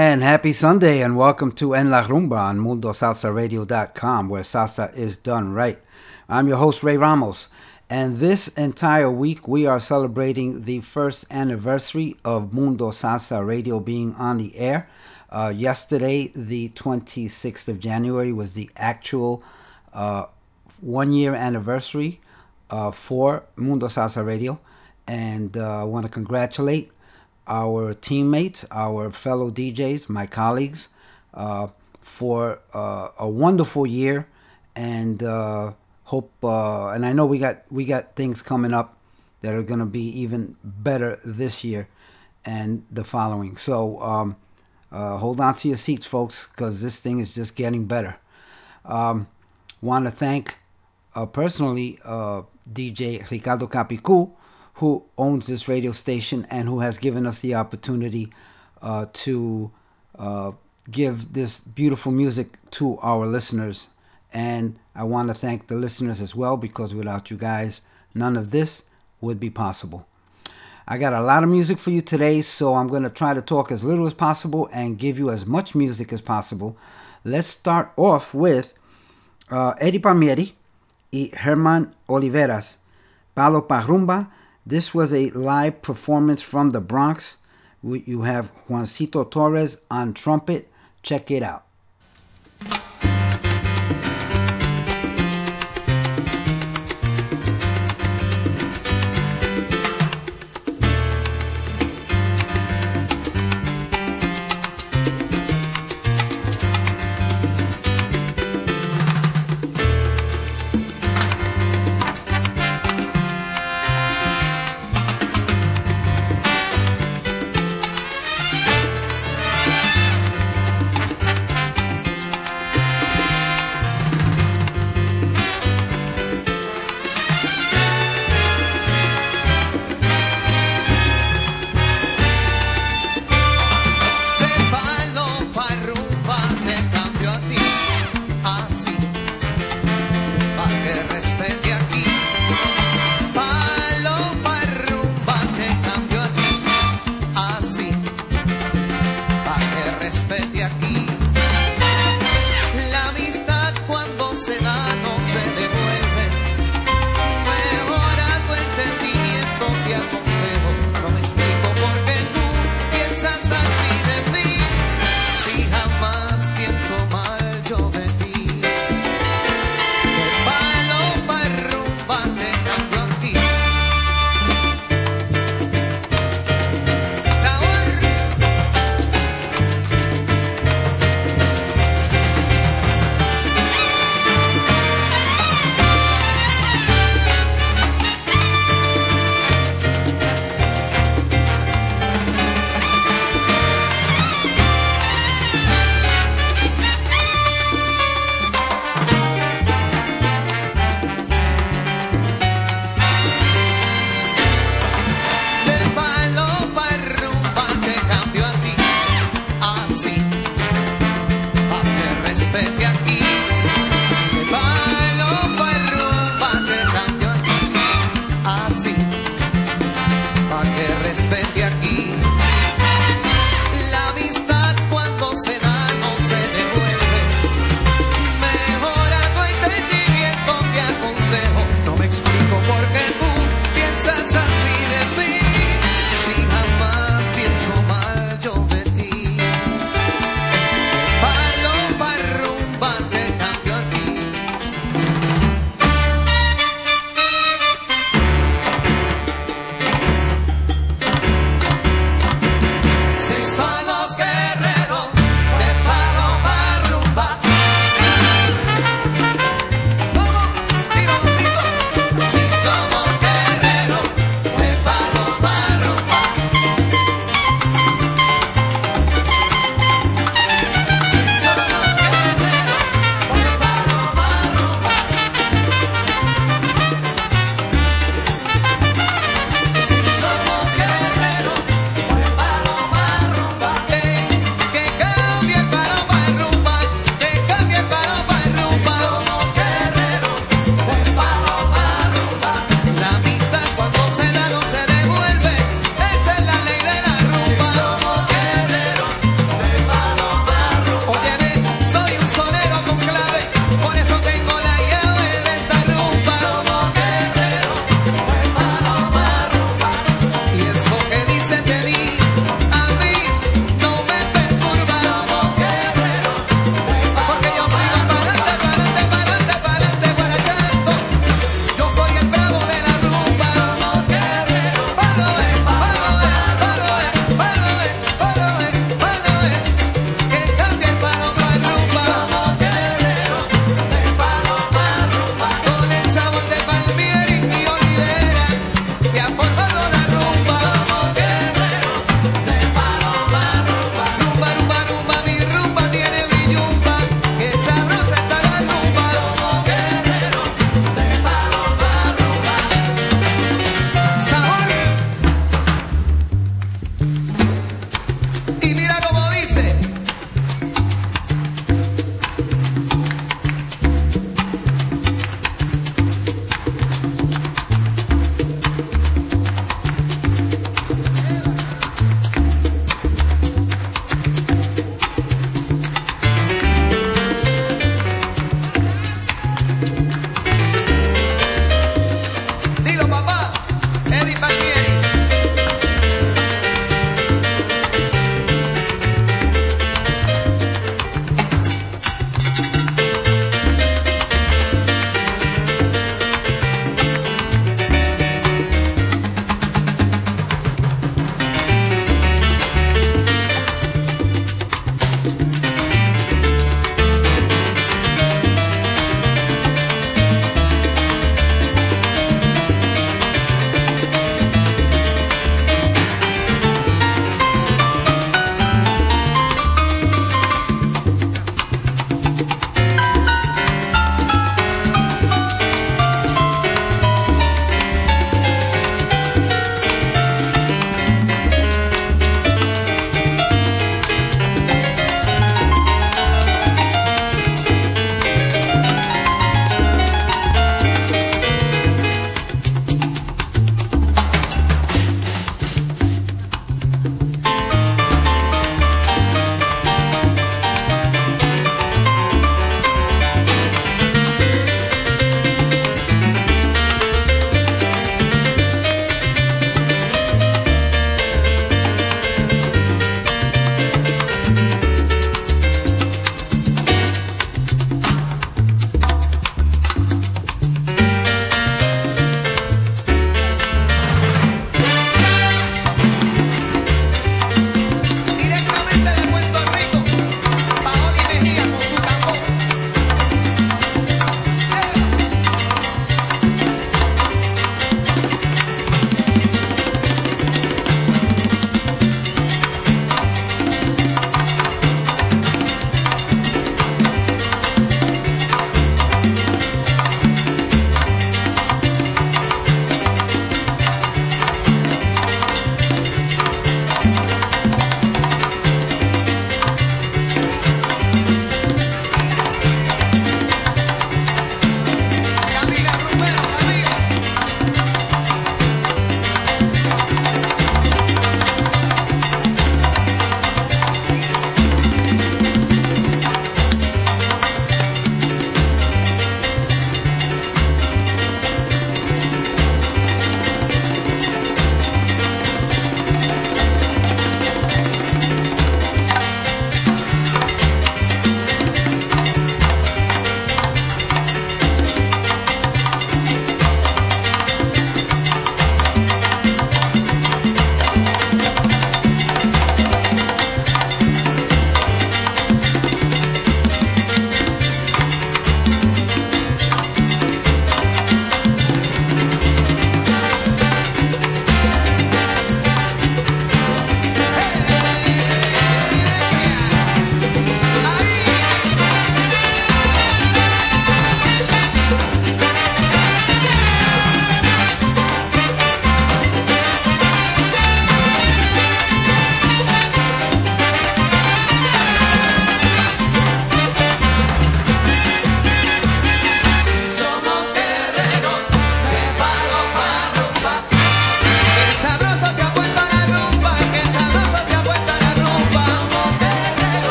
And happy Sunday, and welcome to En La Rumba on MundoSalsaRadio.com, where salsa is done right. I'm your host, Ray Ramos, and this entire week we are celebrating the first anniversary of Mundo Salsa Radio being on the air. Uh, yesterday, the 26th of January, was the actual uh, one year anniversary uh, for Mundo Salsa Radio, and uh, I want to congratulate our teammates, our fellow DJs, my colleagues, uh, for uh, a wonderful year, and uh, hope. Uh, and I know we got we got things coming up that are going to be even better this year and the following. So um, uh, hold on to your seats, folks, because this thing is just getting better. Um, Want to thank uh, personally DJ Ricardo Capicu, who owns this radio station and who has given us the opportunity uh, to uh, give this beautiful music to our listeners. And I want to thank the listeners as well because without you guys, none of this would be possible. I got a lot of music for you today, so I'm going to try to talk as little as possible and give you as much music as possible. Let's start off with uh, Eddie Palmieri y Herman Oliveras. Palo Pa' Rumba. This was a live performance from the Bronx. You have Juancito Torres on trumpet. Check it out.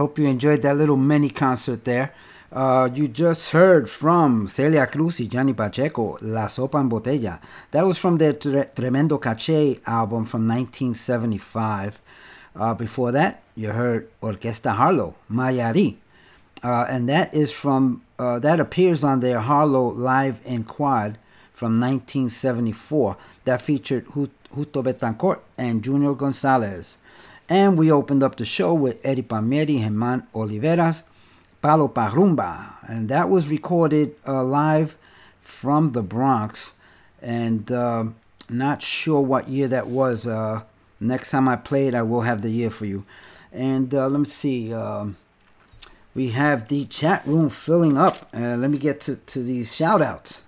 Hope you enjoyed that little mini concert there. Uh, you just heard from Celia Cruz y Johnny Pacheco, La Sopa en Botella. That was from their Tre- Tremendo Caché album from 1975. Uh, before that, you heard Orquesta Harlow, Mayari. Uh, and that is from, uh, that appears on their Harlow Live in Quad from 1974 that featured Justo Betancourt and Junior Gonzalez. And we opened up the show with Eddie Palmieri, Germán Oliveras, Palo Pa' Rumba, and that was recorded uh, live from the Bronx. And uh, not sure what year that was. Uh, next time I play it, I will have the year for you. And uh, let me see. Um, we have the chat room filling up. Let me get to, to these shout outs.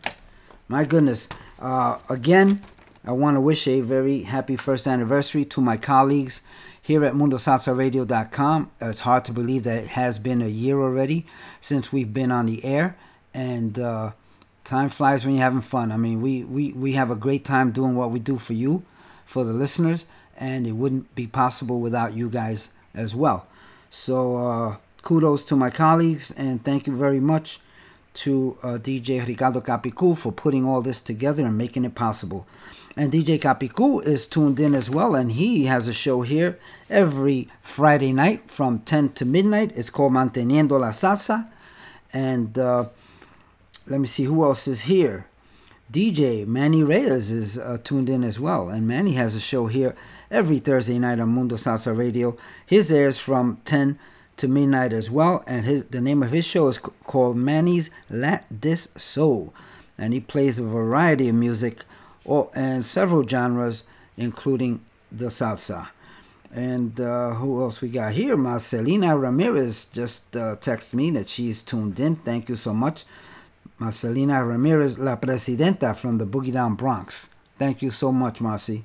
My goodness. Uh, again, I want to wish a very happy first anniversary to my colleagues here at MundoSalsaRadio.com. It's hard to believe that it has been a year already since we've been on the air, and uh, time flies when you're having fun. I mean, we, we, we have a great time doing what we do for you, for the listeners, and it wouldn't be possible without you guys as well. So, uh, kudos to my colleagues, and thank you very much to uh, DJ Ricardo Capicu for putting all this together and making it possible. And DJ Capicu is tuned in as well, and he has a show here every Friday night from 10 to midnight. It's called Manteniendo la Salsa. And uh, let me see who else is here. DJ Manny Reyes is uh, tuned in as well, and Manny has a show here every Thursday night on Mundo Salsa Radio. His airs from 10 to midnight as well, and his the name of his show is called Manny's Lat Dis Soul, and he plays a variety of music or, and several genres, including the salsa. And uh, who else we got here? Marcelina Ramirez just uh, texted me that she's tuned in. Thank you so much. Marcelina Ramirez, La Presidenta from the Boogie Down Bronx. Thank you so much, Marcy.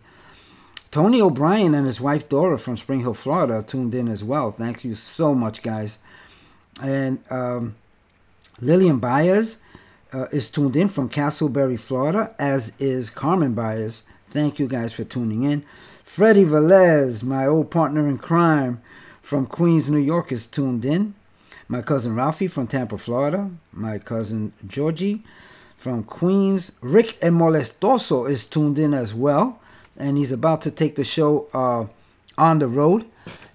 Tony O'Brien and his wife Dora from Spring Hill, Florida, tuned in as well. Thank you so much, guys. And um, Lillian Baez uh, is tuned in from Casselberry, Florida, as is Carmen Baez. Thank you guys for tuning in. Freddie Velez, my old partner in crime from Queens, New York, is tuned in. My cousin Ralphie from Tampa, Florida. My cousin Georgie from Queens. Rick Molestoso is tuned in as well. And he's about to take the show uh, on the road.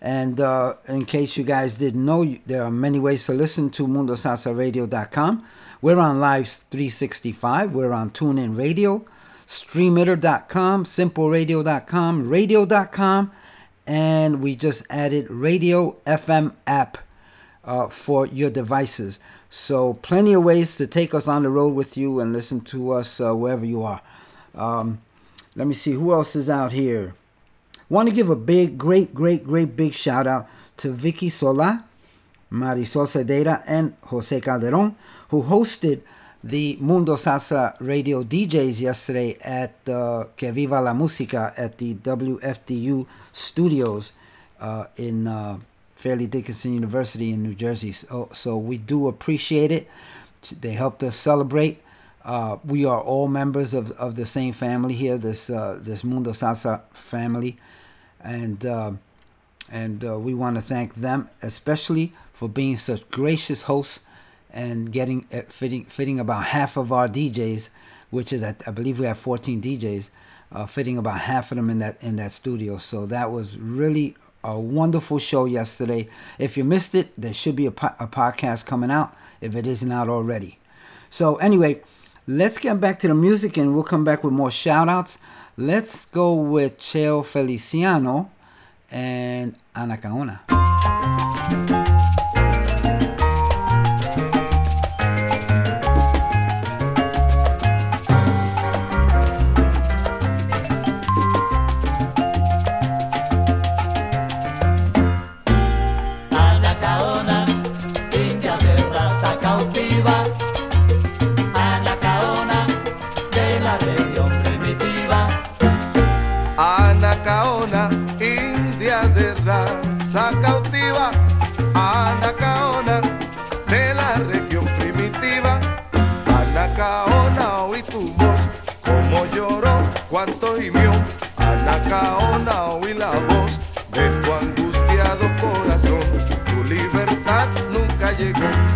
And uh, in case you guys didn't know, there are many ways to listen to MundoSalsaRadio.com. We're on Live 365. We're on TuneIn Radio, StreamItter.com, SimpleRadio.com, Radio.com, and we just added Radio FM app uh, for your devices. So plenty of ways to take us on the road with you and listen to us uh, wherever you are. Um, let me see who else is out here. Want to give a big, great, great, great big shout out to Vicky Sola, Marisol Cedera, and Jose Calderon who hosted the Mundo Salsa radio DJs yesterday at uh, Que Viva la Música at the WFDU studios uh, in uh, Fairleigh Dickinson University in New Jersey. So, so we do appreciate it. They helped us celebrate. Uh, we are all members of, of the same family here, this uh, this Mundo Salsa family, and uh, and we want to thank them especially for being such gracious hosts and getting uh, fitting fitting about half of our DJs, which is I, I believe we have 14 DJs, uh, fitting about half of them in that in that studio. So that was really a wonderful show yesterday. If you missed it, there should be a, po- a podcast coming out if it isn't out already. So anyway, let's get back to the music and we'll come back with more shout outs. Let's go with Cheo Feliciano and Anacaona. Llegó.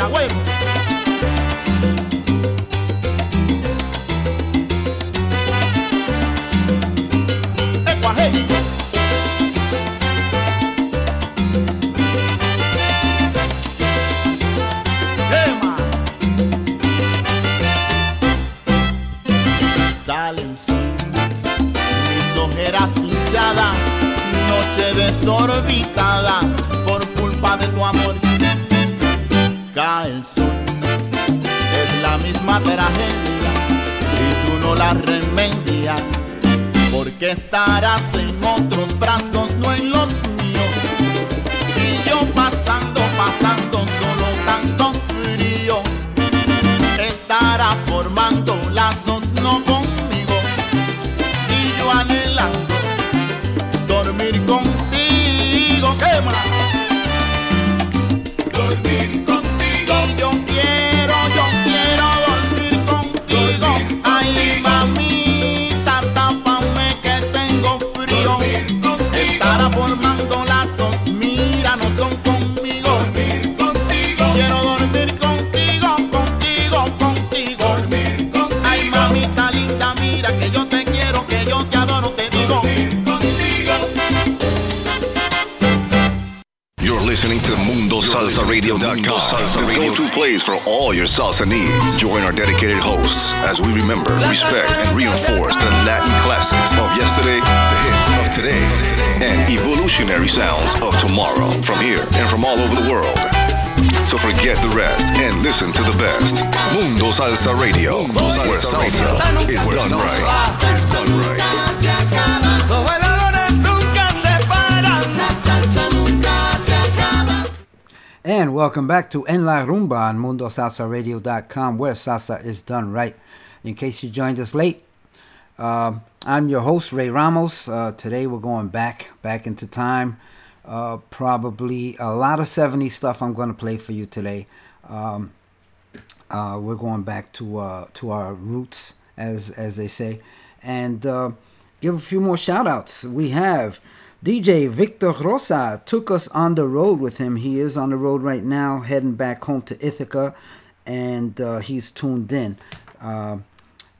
Rapa welcome back to En La Rumba on MundoSalsaRadio.com, where salsa is done right. In case you joined us late, uh, I'm your host Ray Ramos. Uh, today we're going back, back into time. Uh, probably a lot of 70s stuff I'm going to play for you today. Um, uh, we're going back to uh, to our roots, as as they say, and uh, give a few more shout outs. We have DJ Victor Rosa took us on the road with him. He is on the road right now, heading back home to Ithaca, and uh, he's tuned in. Uh,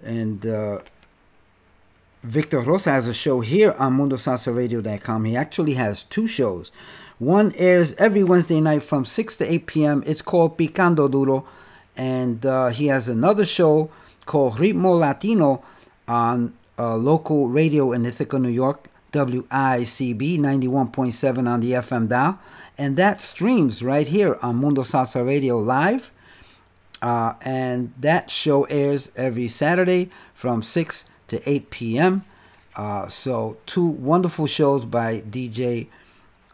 and uh, Victor Rosa has a show here on MundoSalsaRadio.com. He actually has two shows. One airs every Wednesday night from 6 to 8 p.m. It's called Picando Duro. And uh, he has another show called Ritmo Latino on uh, local radio in Ithaca, New York, WICB 91.7 on the FM dial. And that streams right here on Mundo Salsa Radio Live. Uh, and that show airs every Saturday from 6 to 8 p.m. Uh, so, two wonderful shows by DJ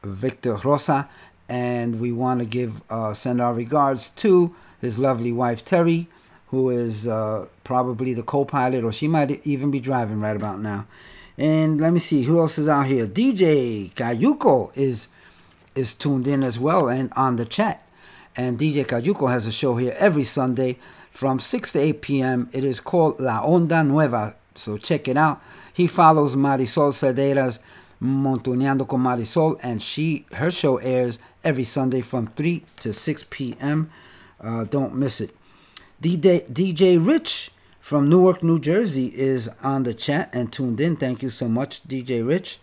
Victor Rosa. And we want to give uh, send our regards to his lovely wife Terry, who is uh, probably the co-pilot, or she might even be driving right about now. And let me see who else is out here. DJ Kayuko is is tuned in as well and on the chat. And DJ Kayuko has a show here every Sunday from 6 to 8 p.m. It is called La Onda Nueva. So check it out. He follows Marisol Cedera's Montuneando con Marisol, and she her show airs every Sunday from 3 to 6 p.m. Uh, don't miss it. DJ, DJ Rich from Newark, New Jersey is on the chat and tuned in. Thank you so much, DJ Rich.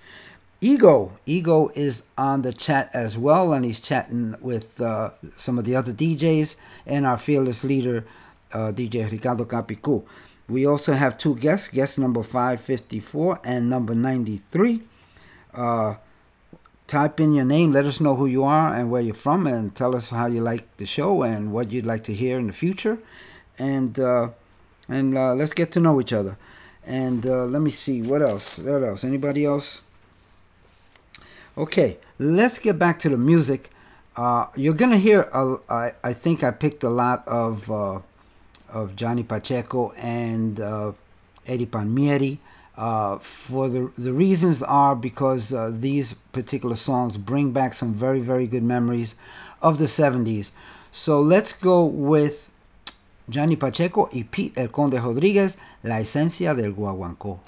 Ego, Ego is on the chat as well, and he's chatting with uh, some of the other DJs and our fearless leader, uh, DJ Ricardo Capicu. We also have two guests, guest number 554 and number 93. Uh, type in your name, let us know who you are and where you're from, and tell us how you like the show and what you'd like to hear in the future. And uh, and uh, let's get to know each other. And uh, let me see what else. What else? Anybody else? Okay, let's get back to the music. Uh, you're gonna hear. A, I, I think I picked a lot of uh, of Johnny Pacheco and uh, Eddie Palmieri. Uh, for the the reasons are because these particular songs bring back some very very good memories of the 70s. So let's go with Johnny Pacheco y Pete El Conde Rodríguez, La Esencia del Guaguancó.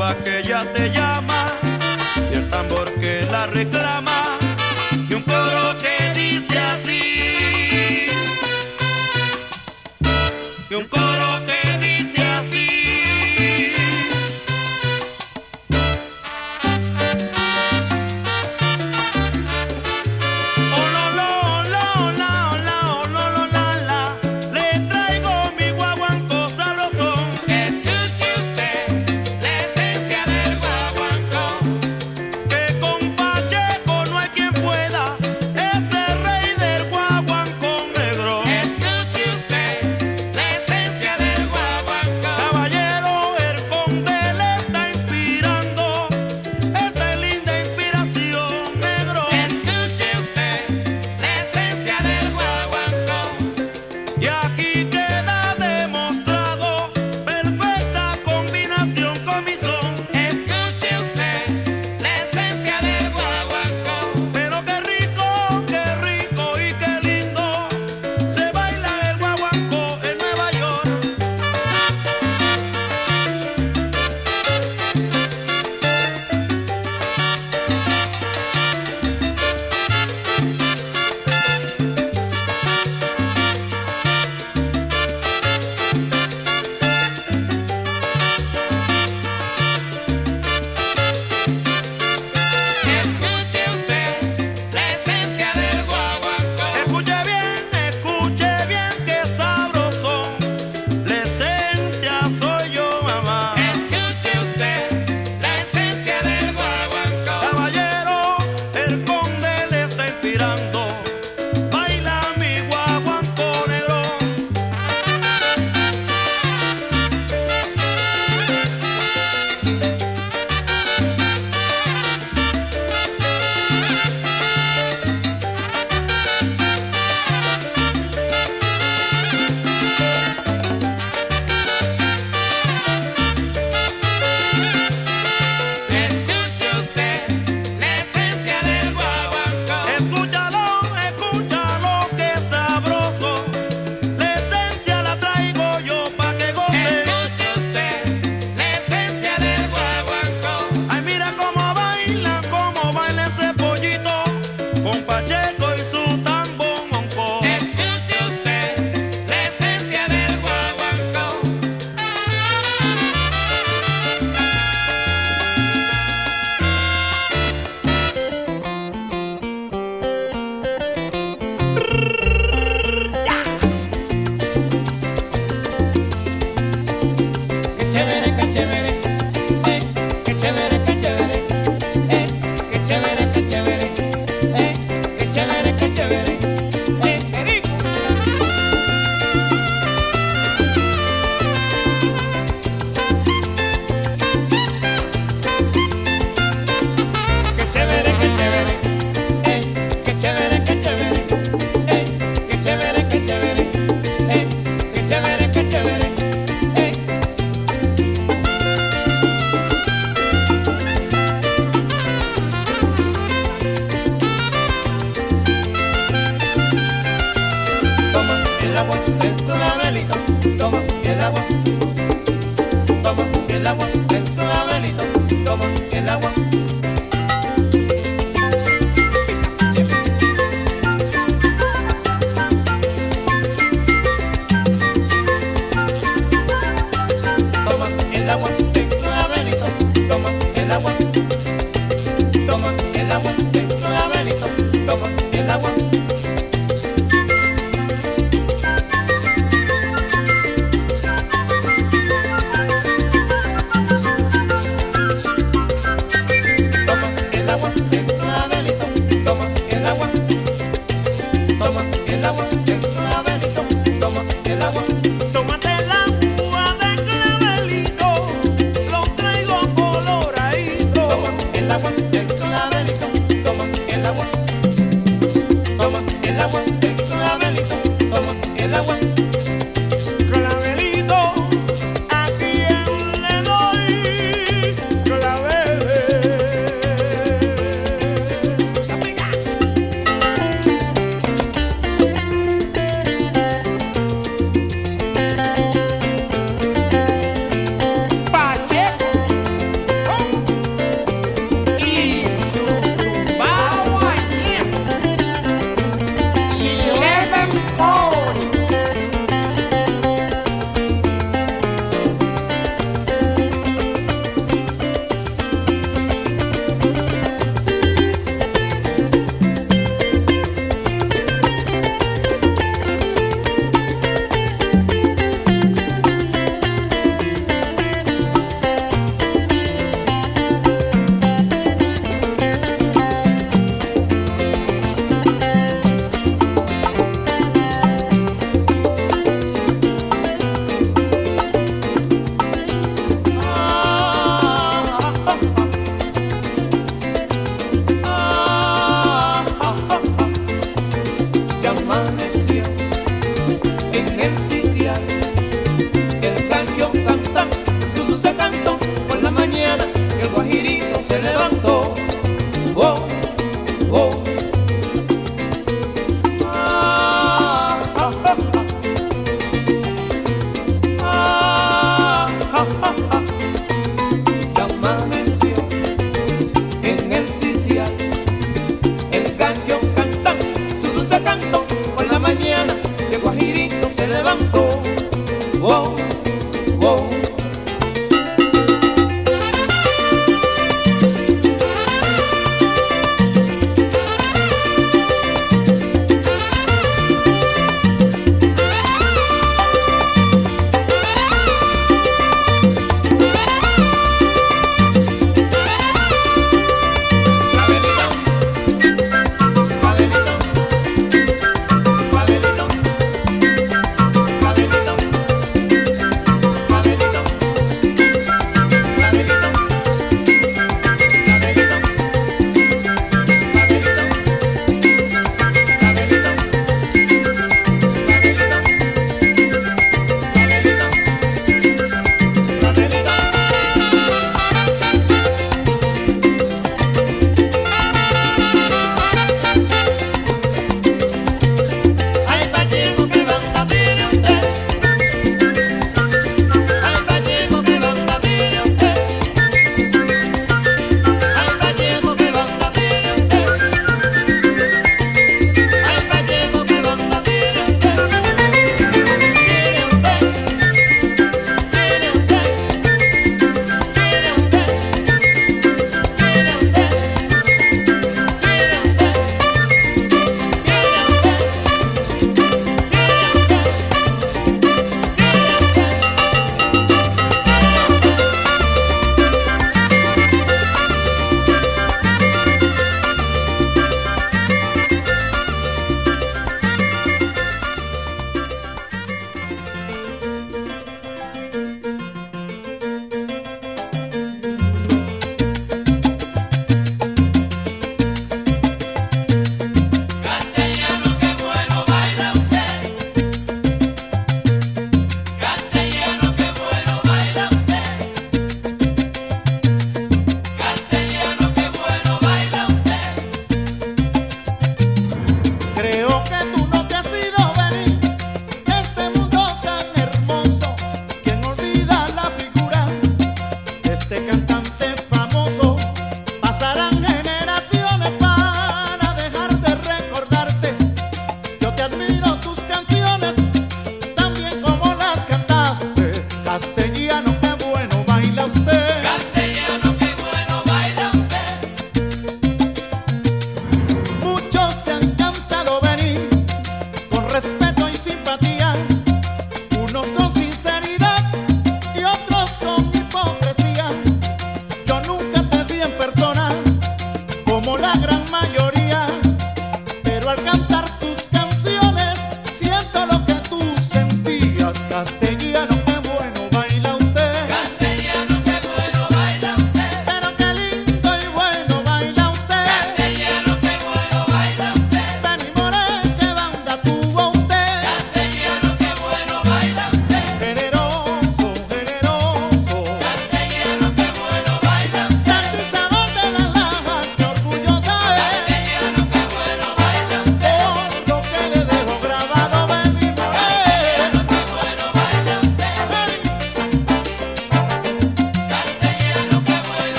rumba que ya te llama y el tambor que la reclama.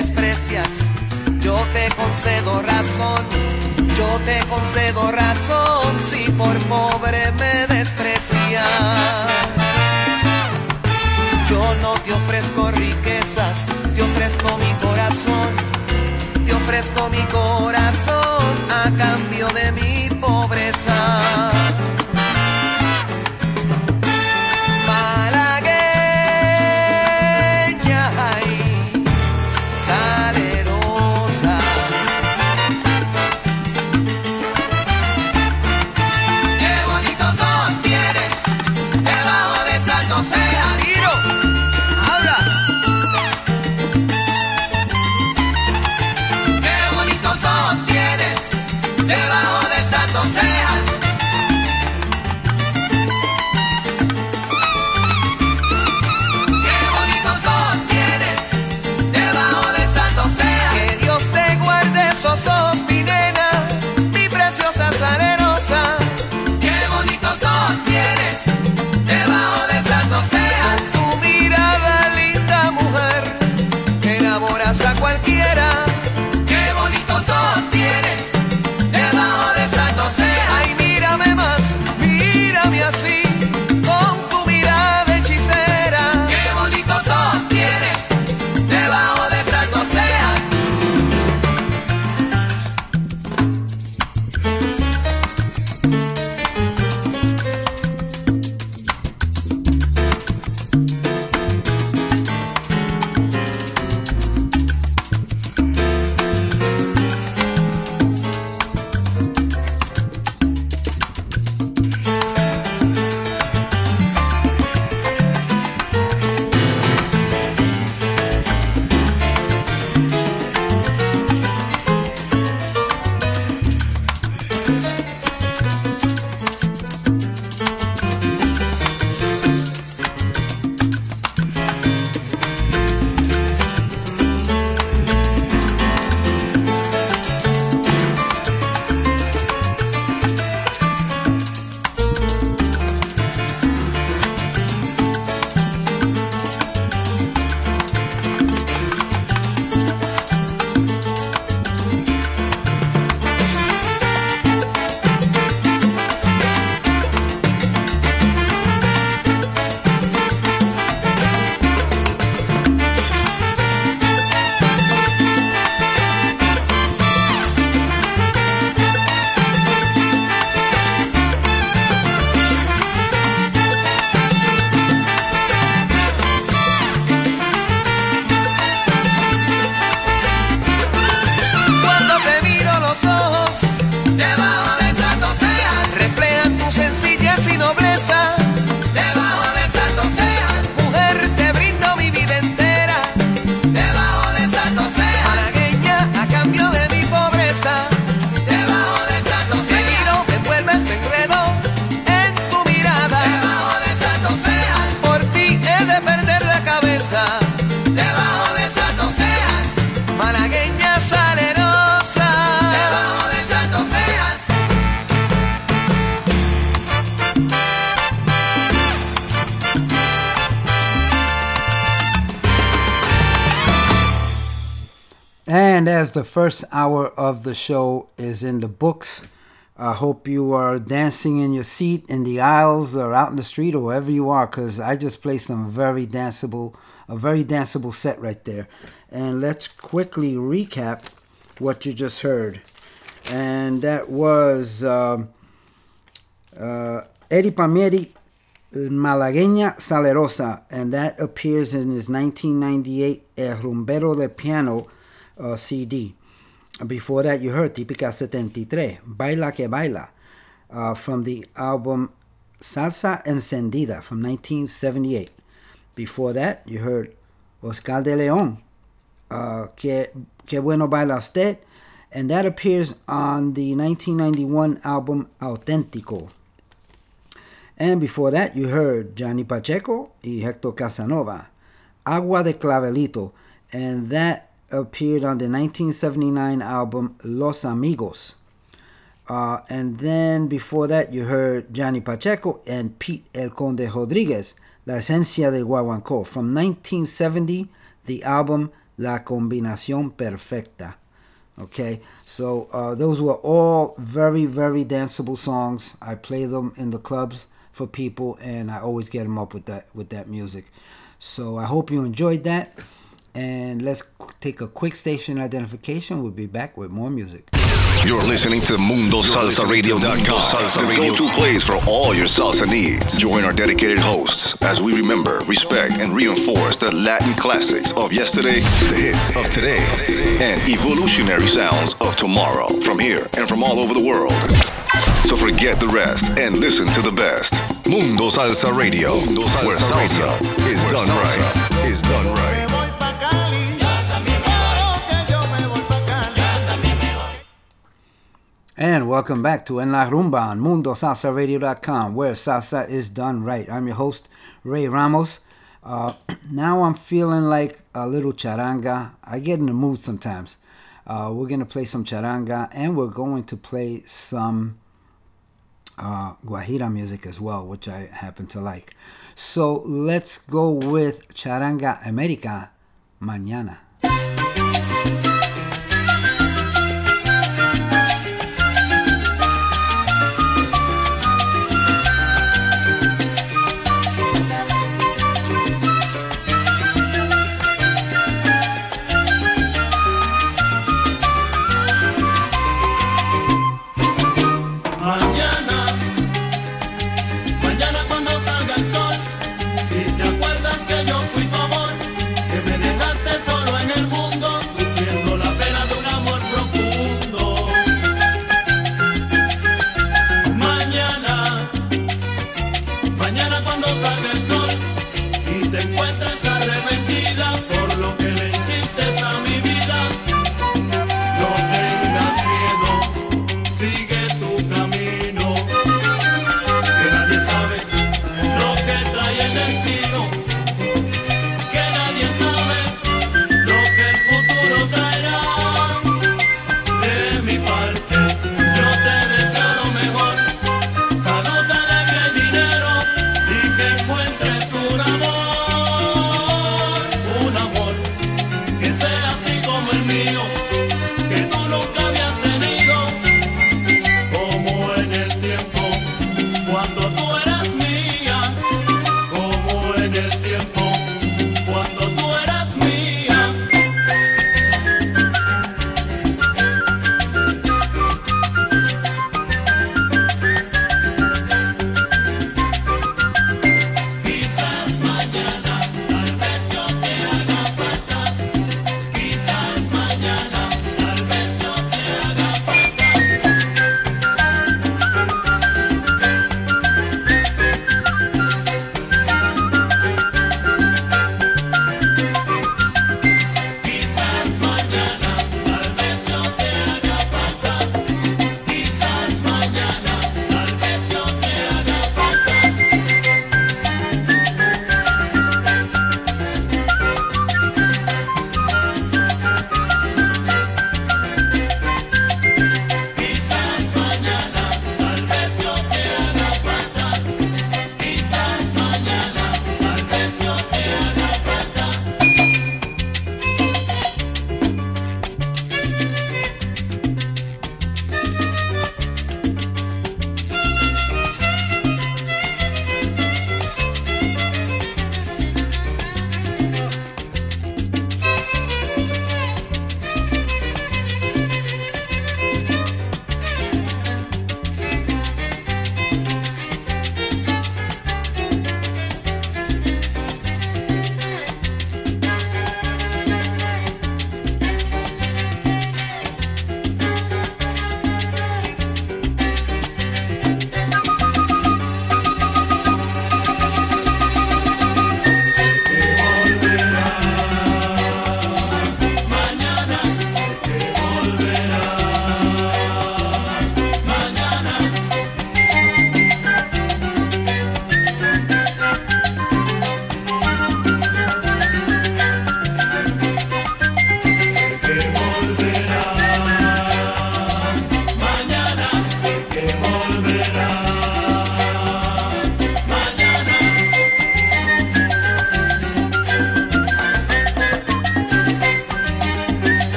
desprecias. Yo te concedo razón, yo te concedo razón si por pobre me desprecias. Yo no te ofrezco riquezas, te ofrezco mi corazón, te ofrezco mi corazón And as the first hour of the show is in the books, I hope you are dancing in your seat in the aisles or out in the street or wherever you are, because I just played some very danceable, a very danceable set right there. And let's quickly recap what you just heard. And that was um, uh, Eddie Palmieri, Malagueña Salerosa, and that appears in his 1998 El Rumbero de Piano uh, CD. Before that, you heard Típica 73, Baila que Baila, uh, from the album Salsa Encendida from 1978. Before that, you heard Oscar de Leon, uh, que, que Bueno Baila Usted, and that appears on the 1991 album Auténtico. And before that, you heard Johnny Pacheco y Hector Casanova, Agua de Clavelito, and that appeared on the 1979 album Los Amigos. Uh, and then before that, you heard Johnny Pacheco and Pete El Conde Rodriguez, La Esencia del Guaguancó, from 1970, the album La Combinación Perfecta. Okay, so uh, those were all very, very danceable songs. I play them in the clubs for people, and I always get them up with that with that music. So I hope you enjoyed that. And let's take a quick station identification. We'll be back with more music. You're listening to Mundo Salsa Radio, the go-to place for all your salsa needs. Join our dedicated hosts as we remember, respect, and reinforce the Latin classics of yesterday, the hits of today, and evolutionary sounds of tomorrow from here and from all over the world. So forget the rest and listen to the best. Mundo Salsa Radio, where salsa is done right. Is done right. voy pa' Cali. And welcome back to En La Rumba on MundoSalsaRadio.com, where salsa is done right. I'm your host, Ray Ramos. Uh, now I'm feeling like a little charanga. I get in the mood sometimes. Uh, we're going to play some charanga and we're going to play some uh, Guajira music as well, which I happen to like. So let's go with Charanga America Mañana.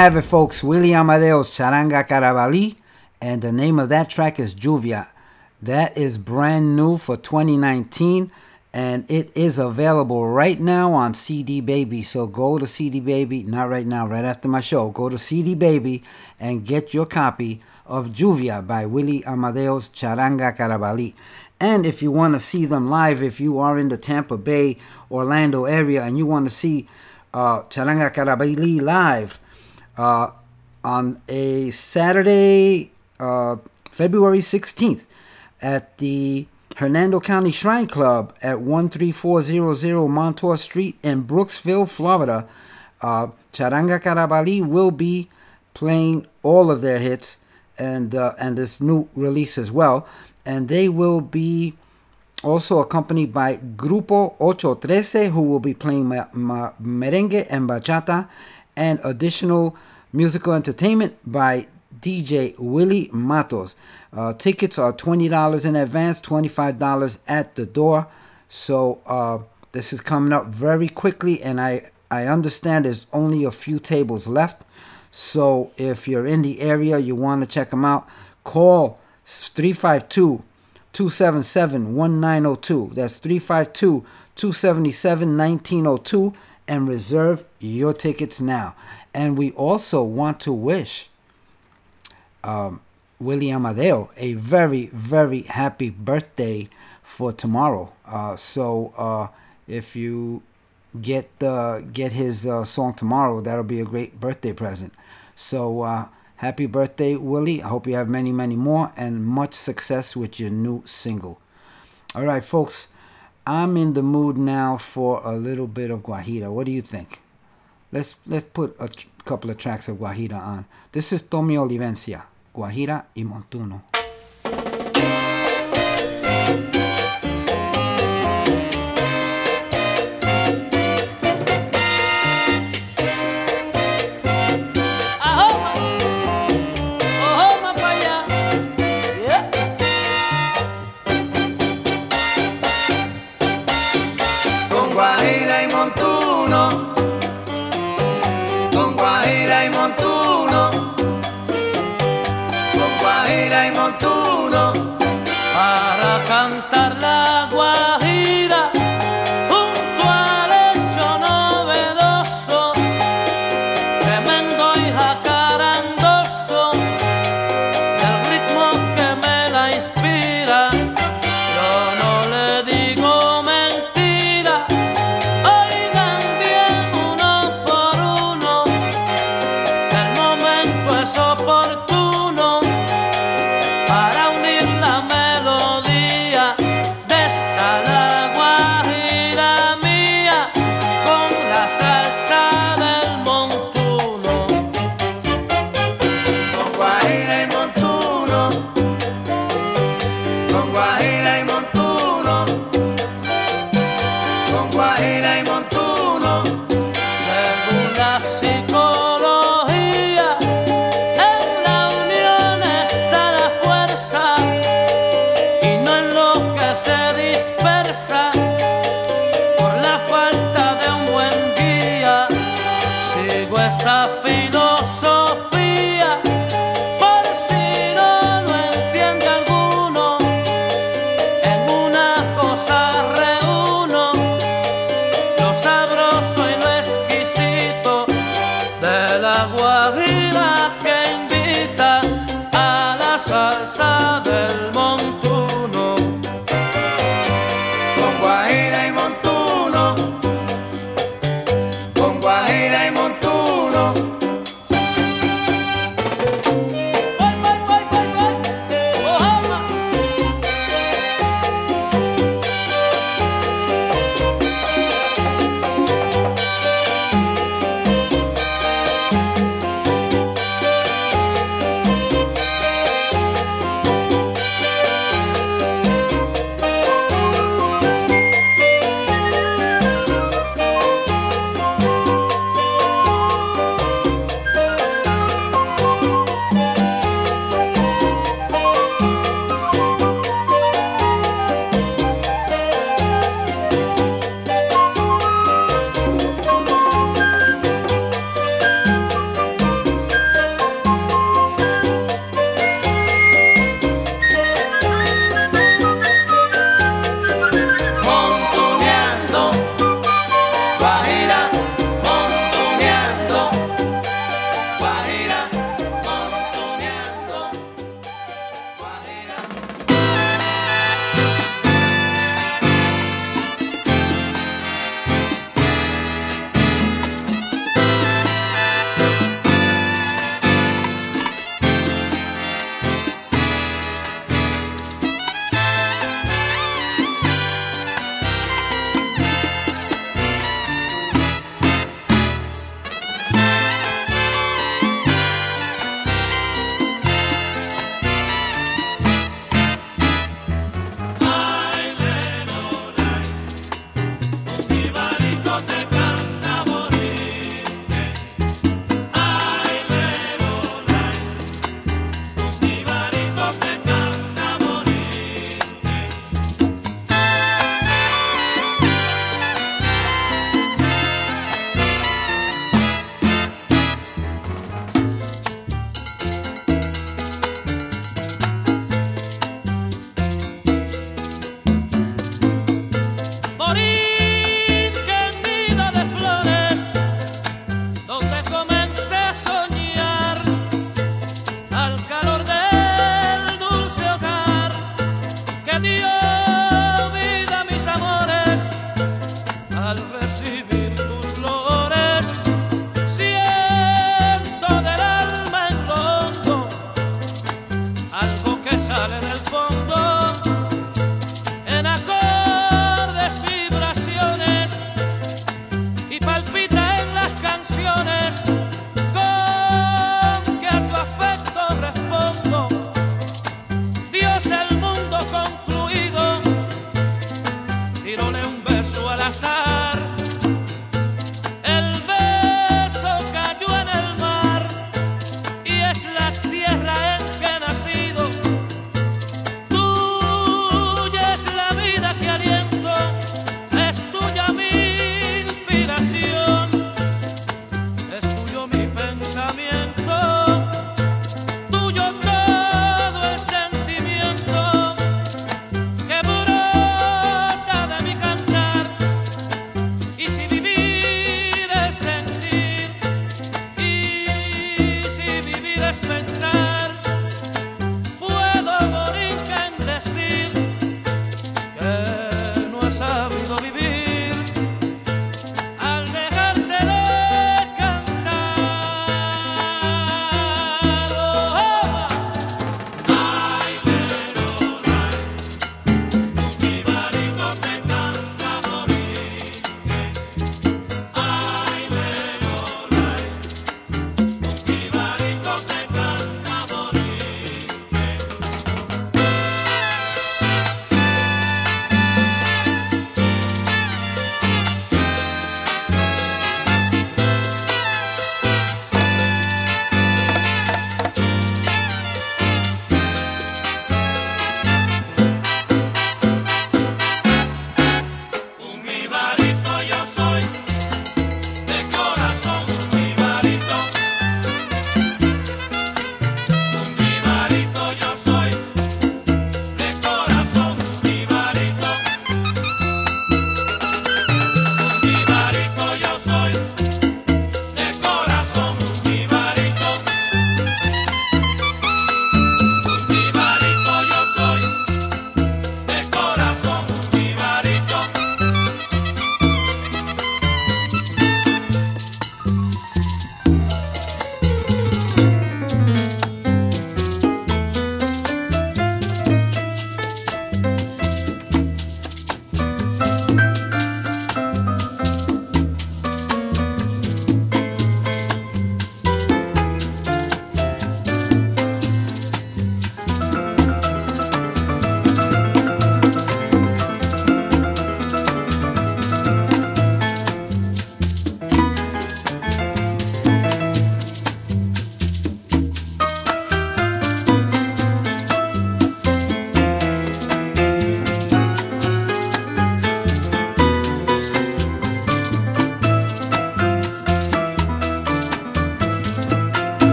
Have it, folks. Willie Amadeo's Charanga Carabalí. And the name of that track is Lluvia. That is brand new for 2019. And it is available right now on CD Baby. So go to CD Baby, not right now, right after my show. Go to CD Baby and get your copy of Lluvia by Willie Amadeo's Charanga Carabalí. And if you want to see them live, if you are in the Tampa Bay, Orlando area, and you want to see uh, Charanga Carabalí live uh, on a Saturday, uh, February 16th, at the Hernando County Shrine Club at 13400 Montour Street in Brooksville, Florida. Uh, Charanga Carabalí will be playing all of their hits and uh, and this new release as well. And they will be also accompanied by Grupo Ocho Trece, who will be playing ma- ma- merengue and bachata, and additional musical entertainment by DJ Willie Matos. Uh, tickets are $20 in advance, $25 at the door. So uh, this is coming up very quickly, and I, I understand there's only a few tables left. So if you're in the area, you want to check them out, call 352 277 1902. That's 352 277 1902 and reserve your tickets now. And we also want to wish um, Willie Amadeo a very, very happy birthday for tomorrow. Uh, so uh, if you get uh, get his uh, song tomorrow, that'll be a great birthday present. So uh, happy birthday, Willie! I hope you have many, many more and much success with your new single. All right, folks, I'm in the mood now for a little bit of Guajira. What do you think? Let's let's put a couple of tracks of Guajira on. This is Tommy Olivencia, Guajira y Montuno. Momento es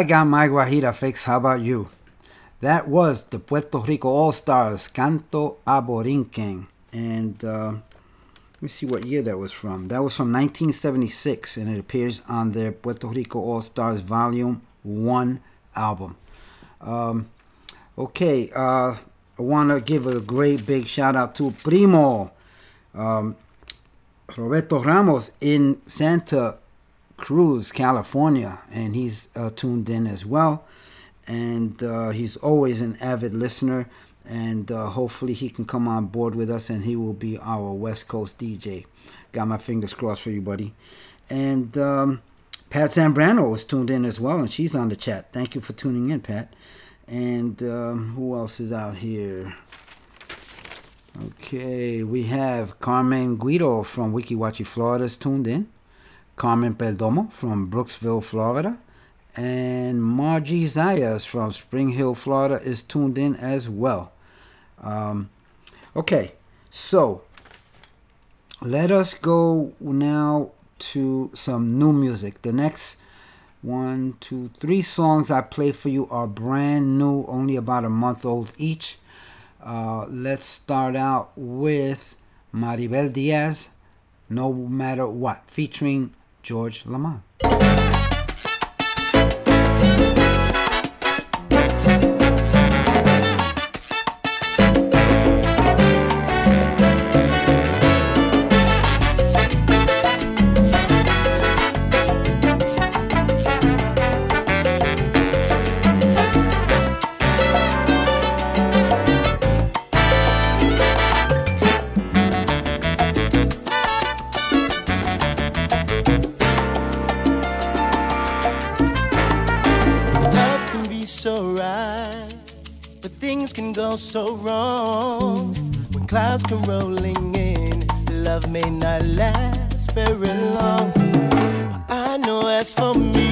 I got my Guajira fix. How about you? That was the Puerto Rico All Stars Canto a Borinquen. And uh, let me see what year that was from. That was from 1976, and it appears on their Puerto Rico All Stars Volume 1 album. Um, okay, uh, I want to give a great big shout out to Primo. Um, Roberto Ramos in Santa Cruz, California, and he's uh, tuned in as well. And uh, he's always an avid listener, and uh, hopefully he can come on board with us, and he will be our West Coast DJ. Got my fingers crossed for you, buddy. And um, Pat Zambrano is tuned in as well, and she's on the chat. Thank you for tuning in, Pat. And um, who else is out here? Okay, we have Carmen Guido from Weeki Wachee, Florida is tuned in. Carmen Perdomo from Brooksville, Florida. And Margie Zayas from Spring Hill, Florida is tuned in as well. Um, okay, so let us go now to some new music. The next one, two, three songs I play for you are brand new, only about a month old each. Uh, let's start out with Maribel Diaz, No Matter What, featuring George Lamond. Clouds come rolling in, love may not last very long. But I know as for me,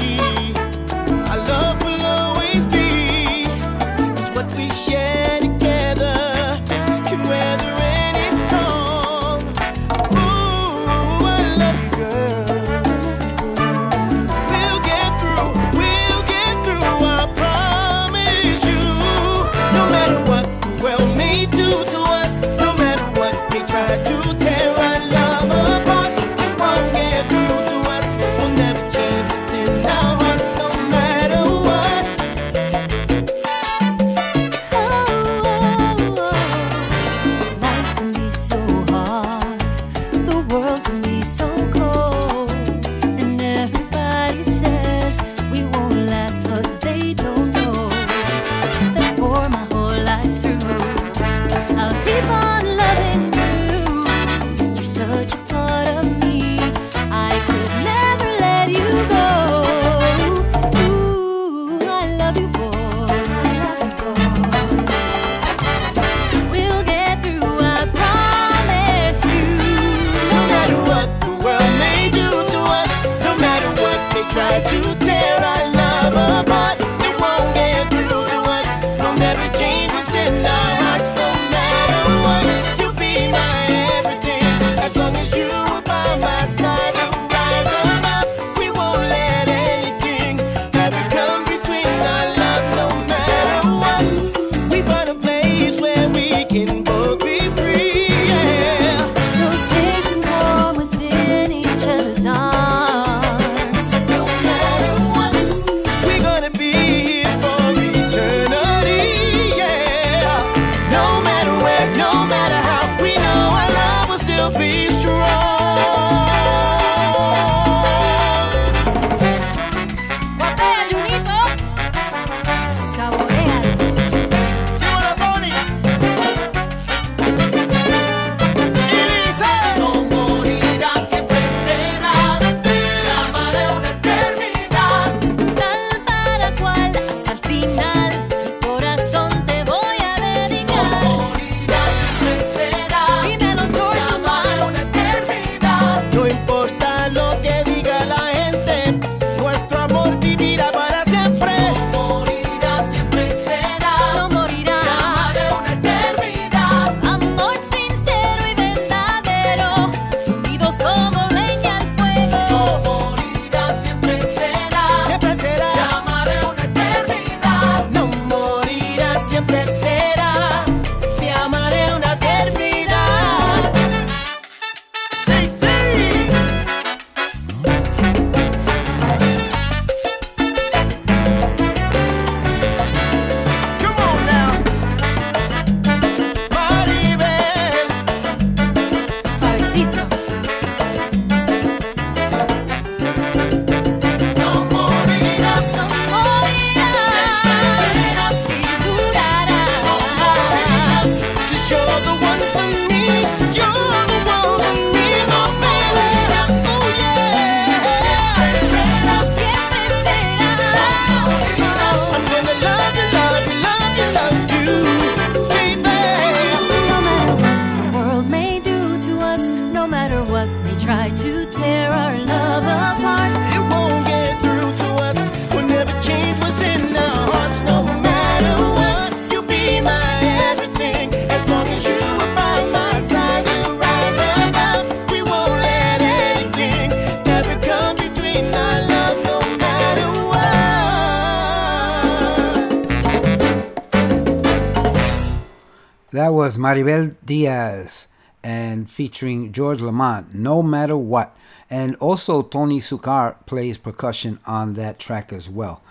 Maribel Diaz, and featuring George Lamond, No Matter What. And also, Tony Succar plays percussion on that track as well.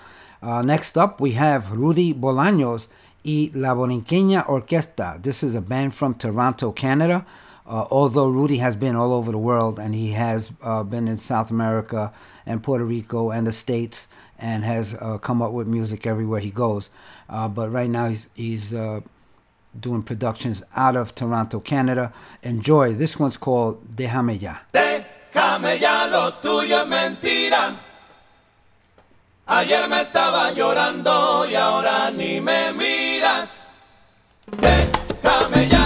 Uh, next up, we have Rudy Bolaños y La Borinqueña Orquesta. This is a band from Toronto, Canada. Uh, although Rudy has been all over the world and he has uh, been in South America and Puerto Rico and the States and has uh, come up with music everywhere he goes. Uh, but right now, he's, he's uh, doing productions out of Toronto, Canada. Enjoy. This one's called Déjame Ya. Déjame ya, lo tuyo es mentira. Ayer me estaba llorando y ahora ni me miras. Déjame ya.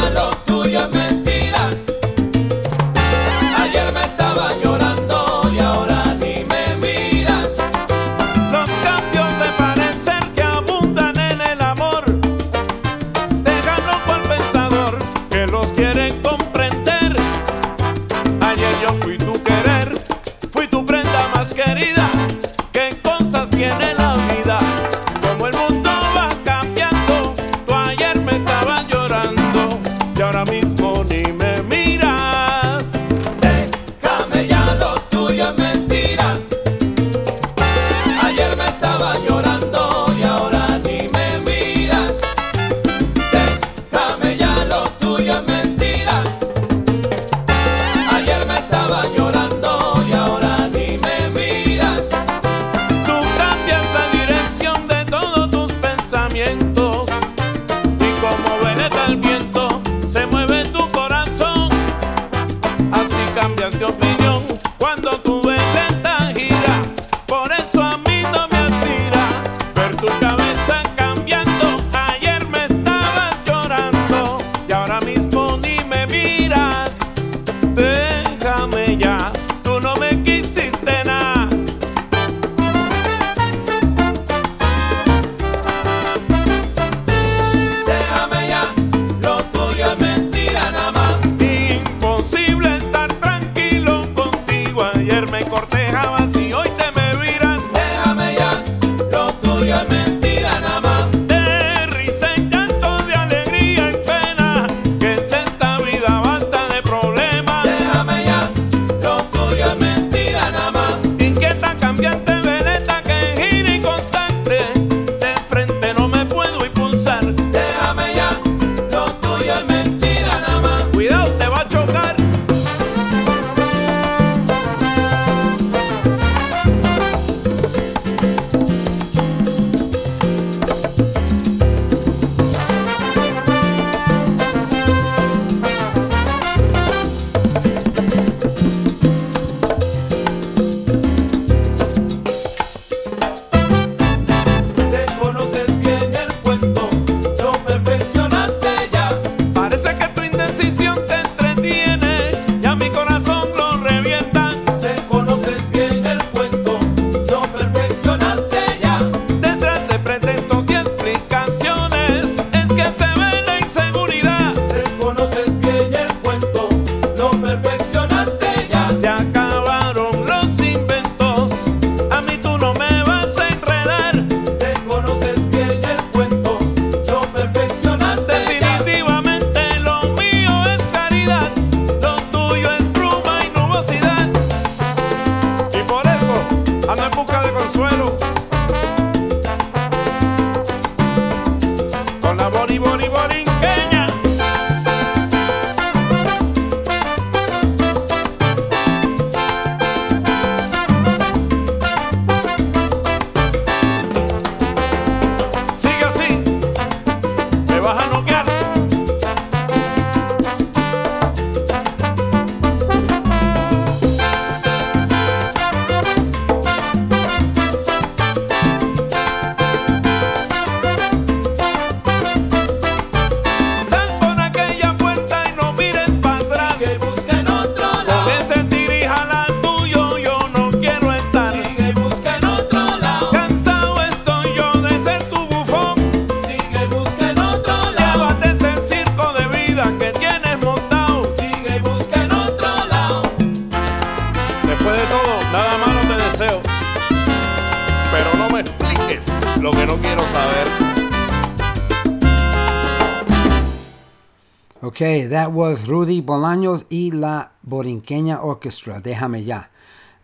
that was Rudy Bolaños y la Borinqueña Orchestra. Déjame ya.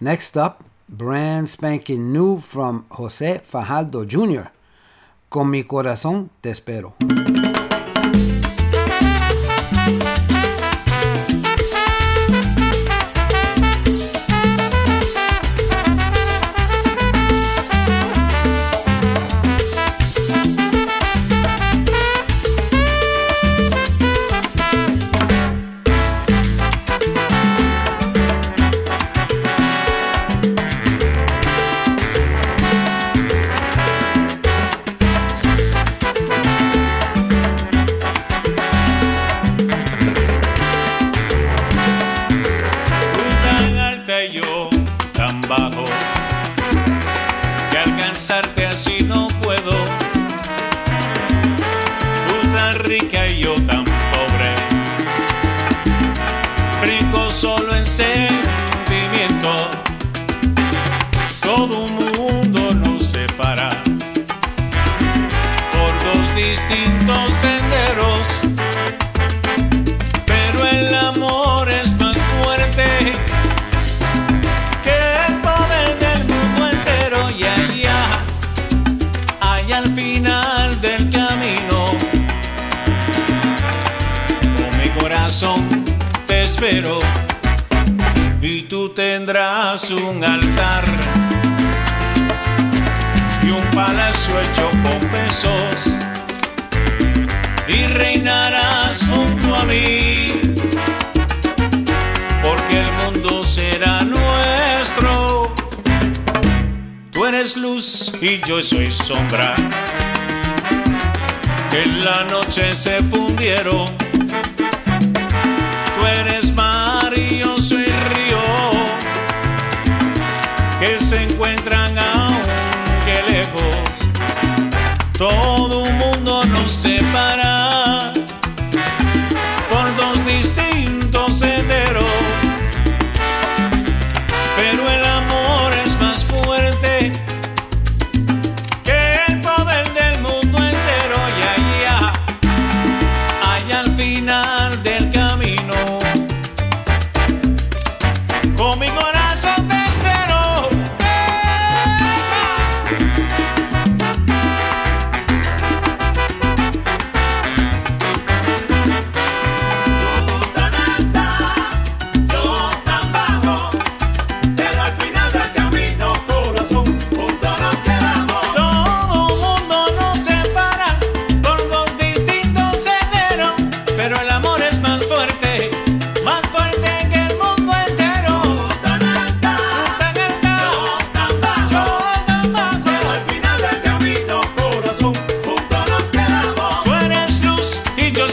Next up, brand spanking new from Jose Fajardo Jr. Con mi corazón te espero.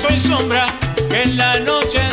soy sombra que en la noche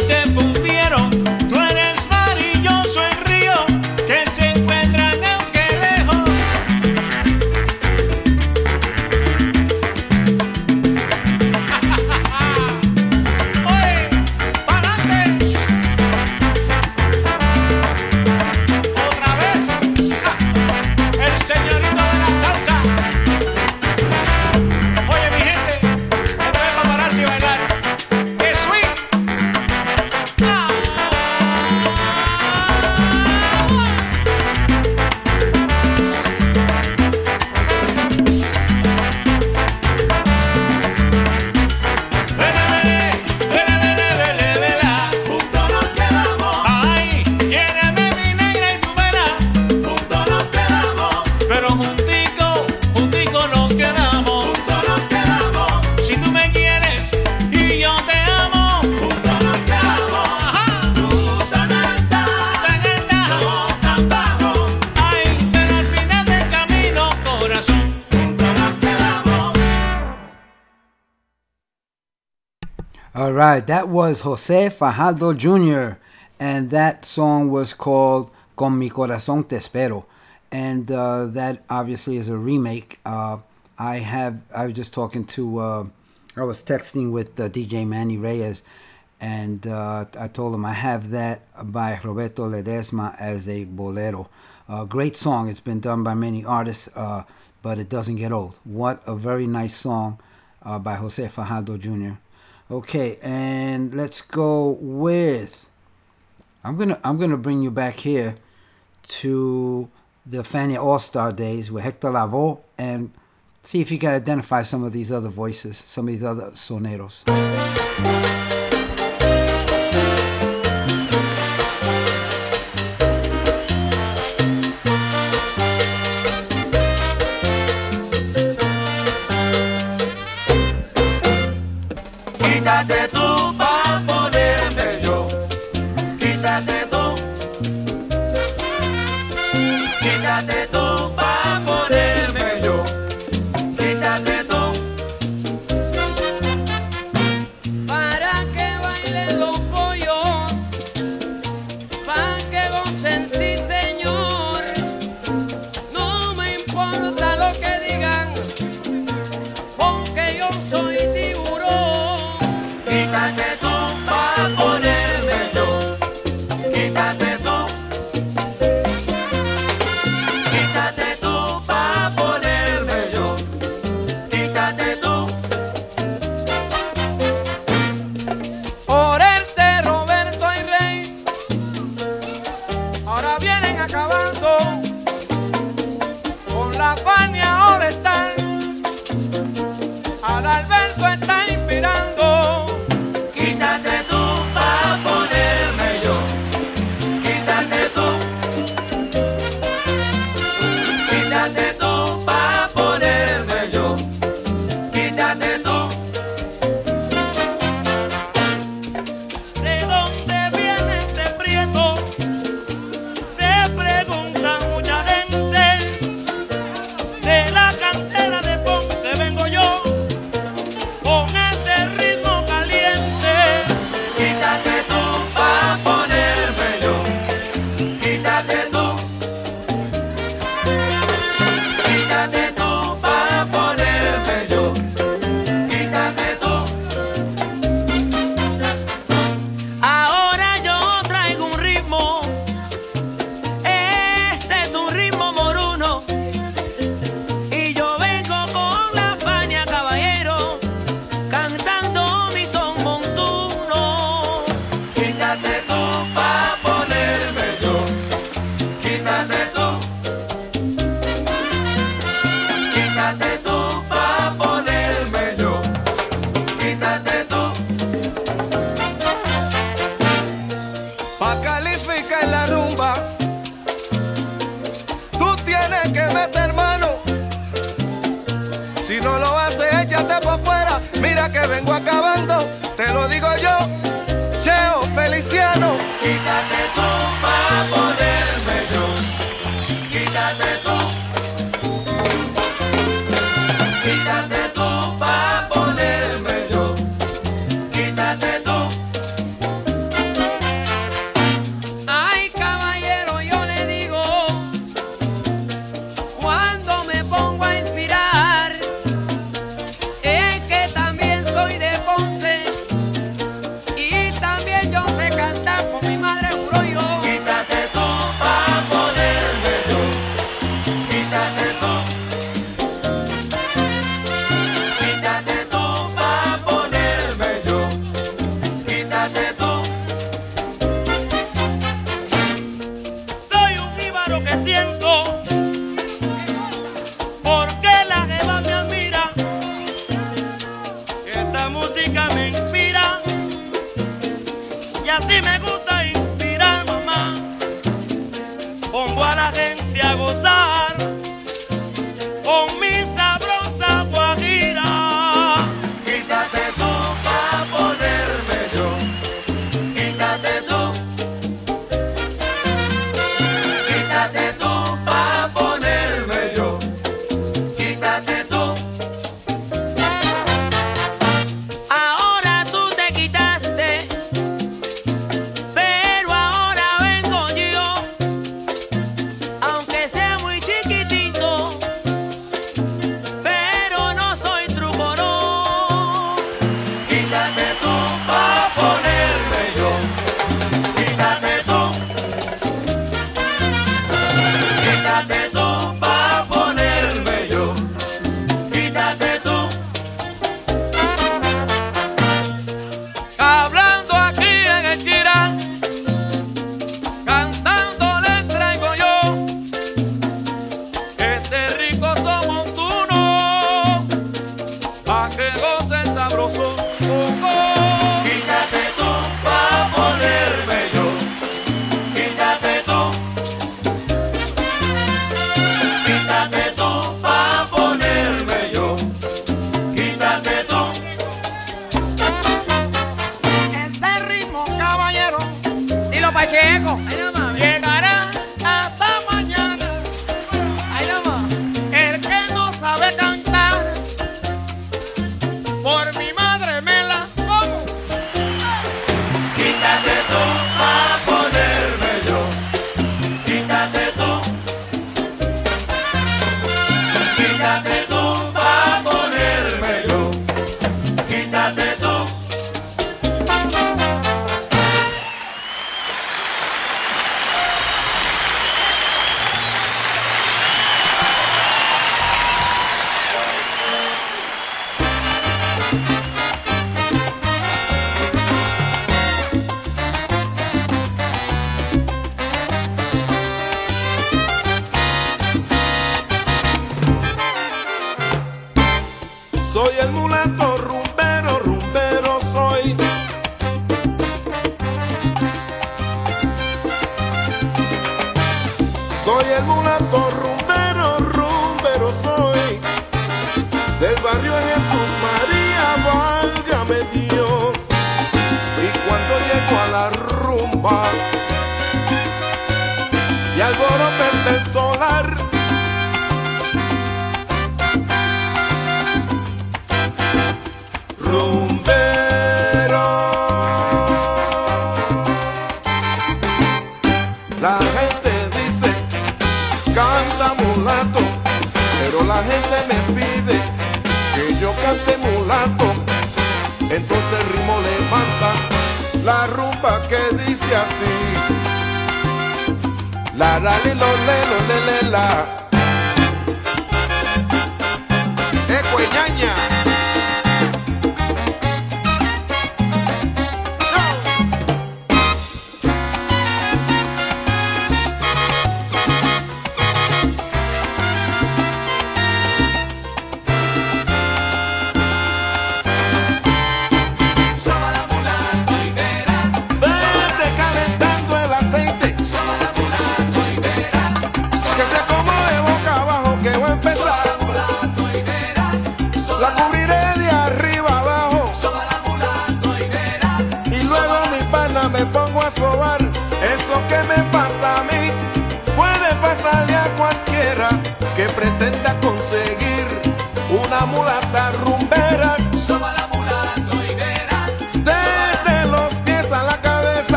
right, that was Jose Fajardo Jr., and that song was called Con Mi Corazón Te Espero. And uh, that obviously is a remake. Uh, I have, I was just talking to, uh, I was texting with uh, DJ Manny Reyes, and uh, I told him I have that by Roberto Ledesma as a bolero. great song. It's been done by many artists, uh, but it doesn't get old. What a very nice song by Jose Fajardo Jr. Okay, and let's go with. I'm gonna I'm gonna bring you back here to the Fania All Star days with Hector Lavoe and see if you can identify some of these other voices, some of these other soneros.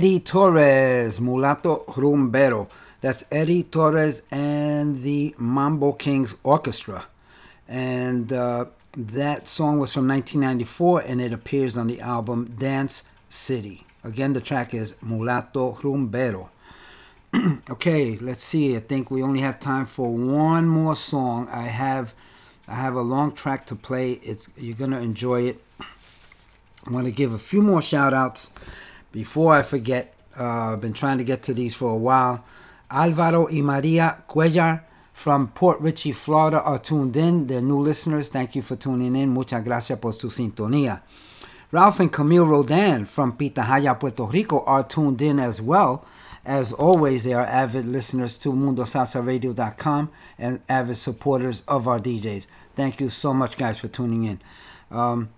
Eddie Torres, Mulato Rumbero. That's Eddie Torres and the Mambo Kings Orchestra. And uh, that song was from 1994 and it appears on the album Dance City. Again, the track is Mulato Rumbero. okay, let's see. I think we only have time for one more song. I have I have a long track to play. It's you're going to enjoy it. I want to give a few more shout outs before I forget. Uh, I've been trying to get to these for a while. Alvaro y Maria Cuellar from Port Richey, Florida are tuned in. They're new listeners. Thank you for tuning in. Muchas gracias por su sintonía. Ralph and Camille Rodan from Pitahaya, Puerto Rico are tuned in as well. As always, they are avid listeners to MundoSalsaRadio.com and avid supporters of our DJs. Thank you so much, guys, for tuning in. Um,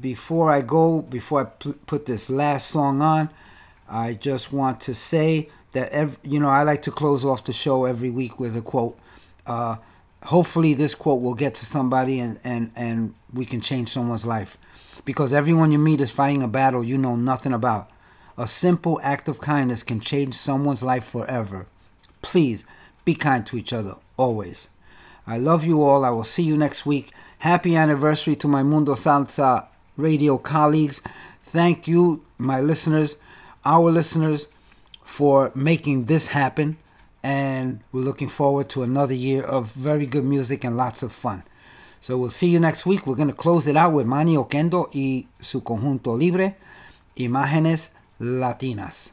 before I go, before I p- put this last song on, I just want to say that you know I like to close off the show every week with a quote. Uh, hopefully, this quote will get to somebody and and and we can change someone's life, because everyone you meet is fighting a battle you know nothing about. A simple act of kindness can change someone's life forever. Please be kind to each other always. I love you all. I will see you next week. Happy anniversary to my Mundo Salsa radio colleagues. Thank you, my listeners, our listeners, for making this happen. And we're looking forward to another year of very good music and lots of fun. So we'll see you next week. We're going to close it out with Manny Oquendo y su conjunto libre, Imágenes Latinas.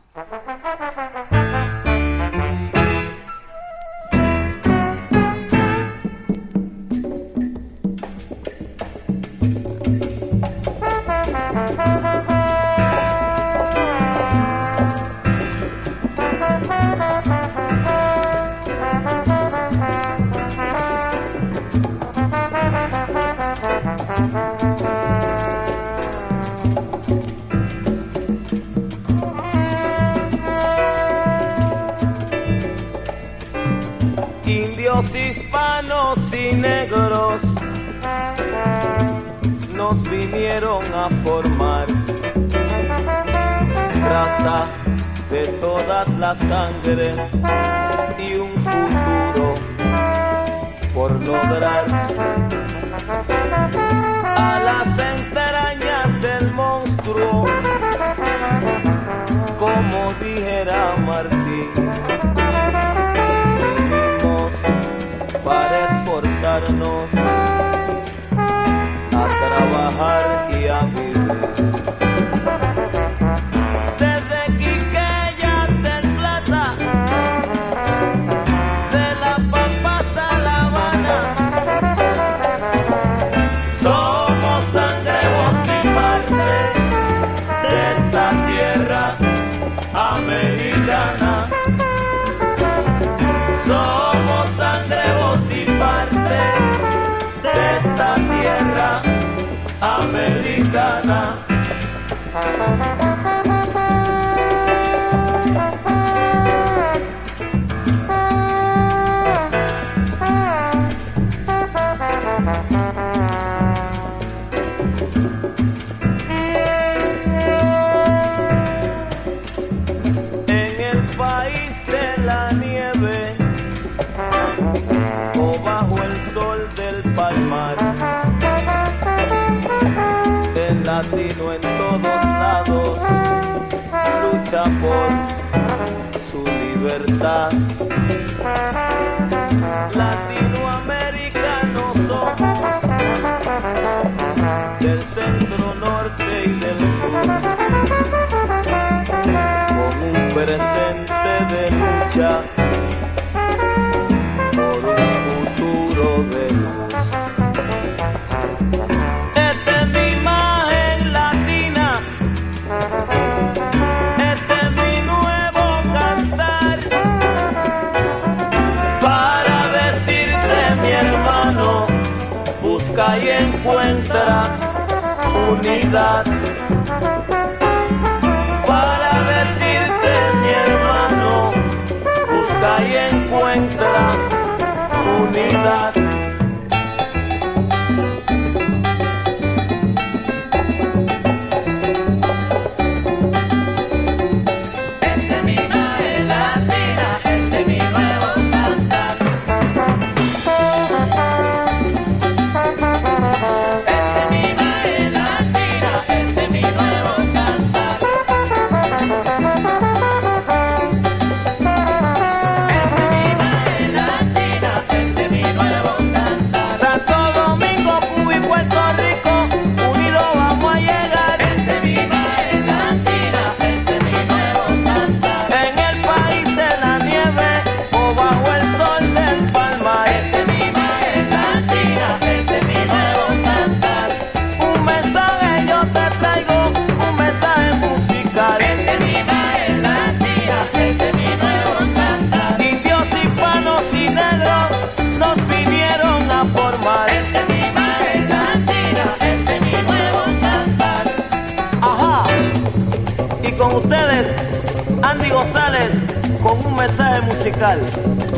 Hispanos y negros nos vinieron a formar raza de todas las sangres y un futuro por lograr. A las entrañas del monstruo como dijera Martín para esforzarnos a trabajar y a vivir americana. En Latinoamericanos somos. Del centro norte y del sur unidad local.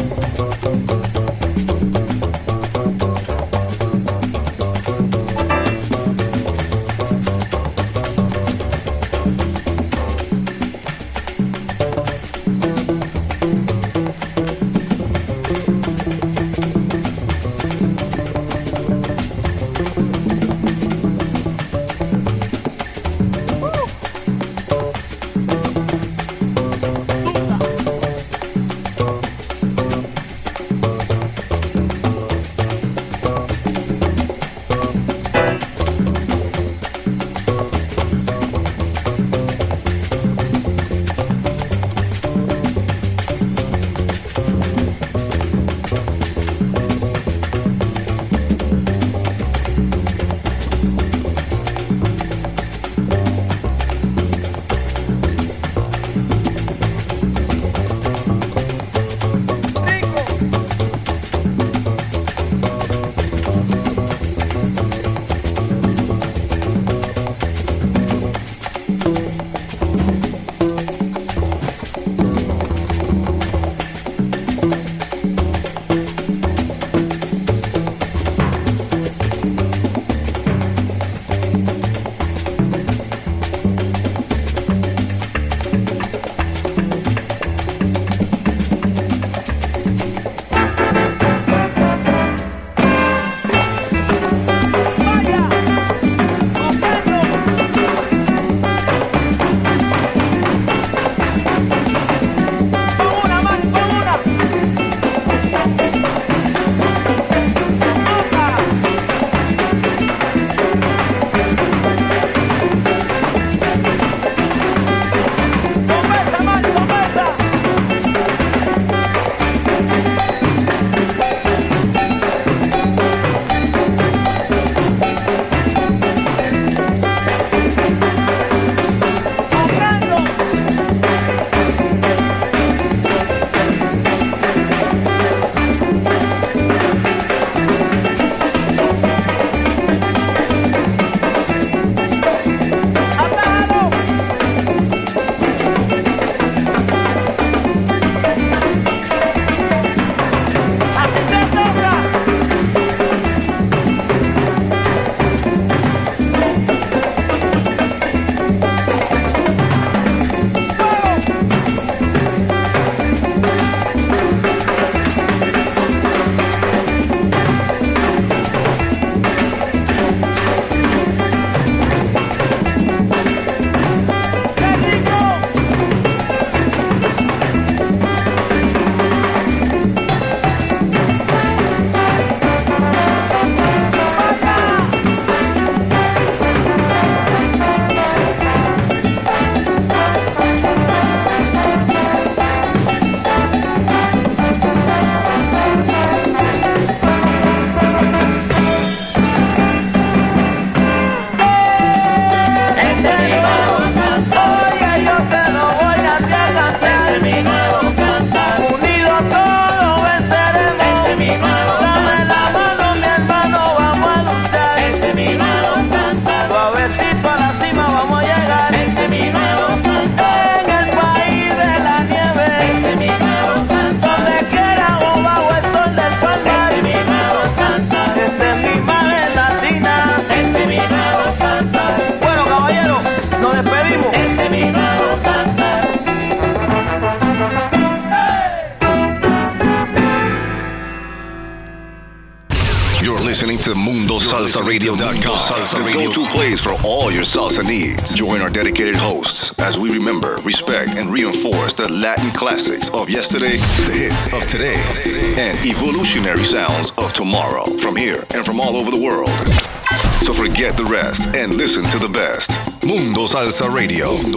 Radio,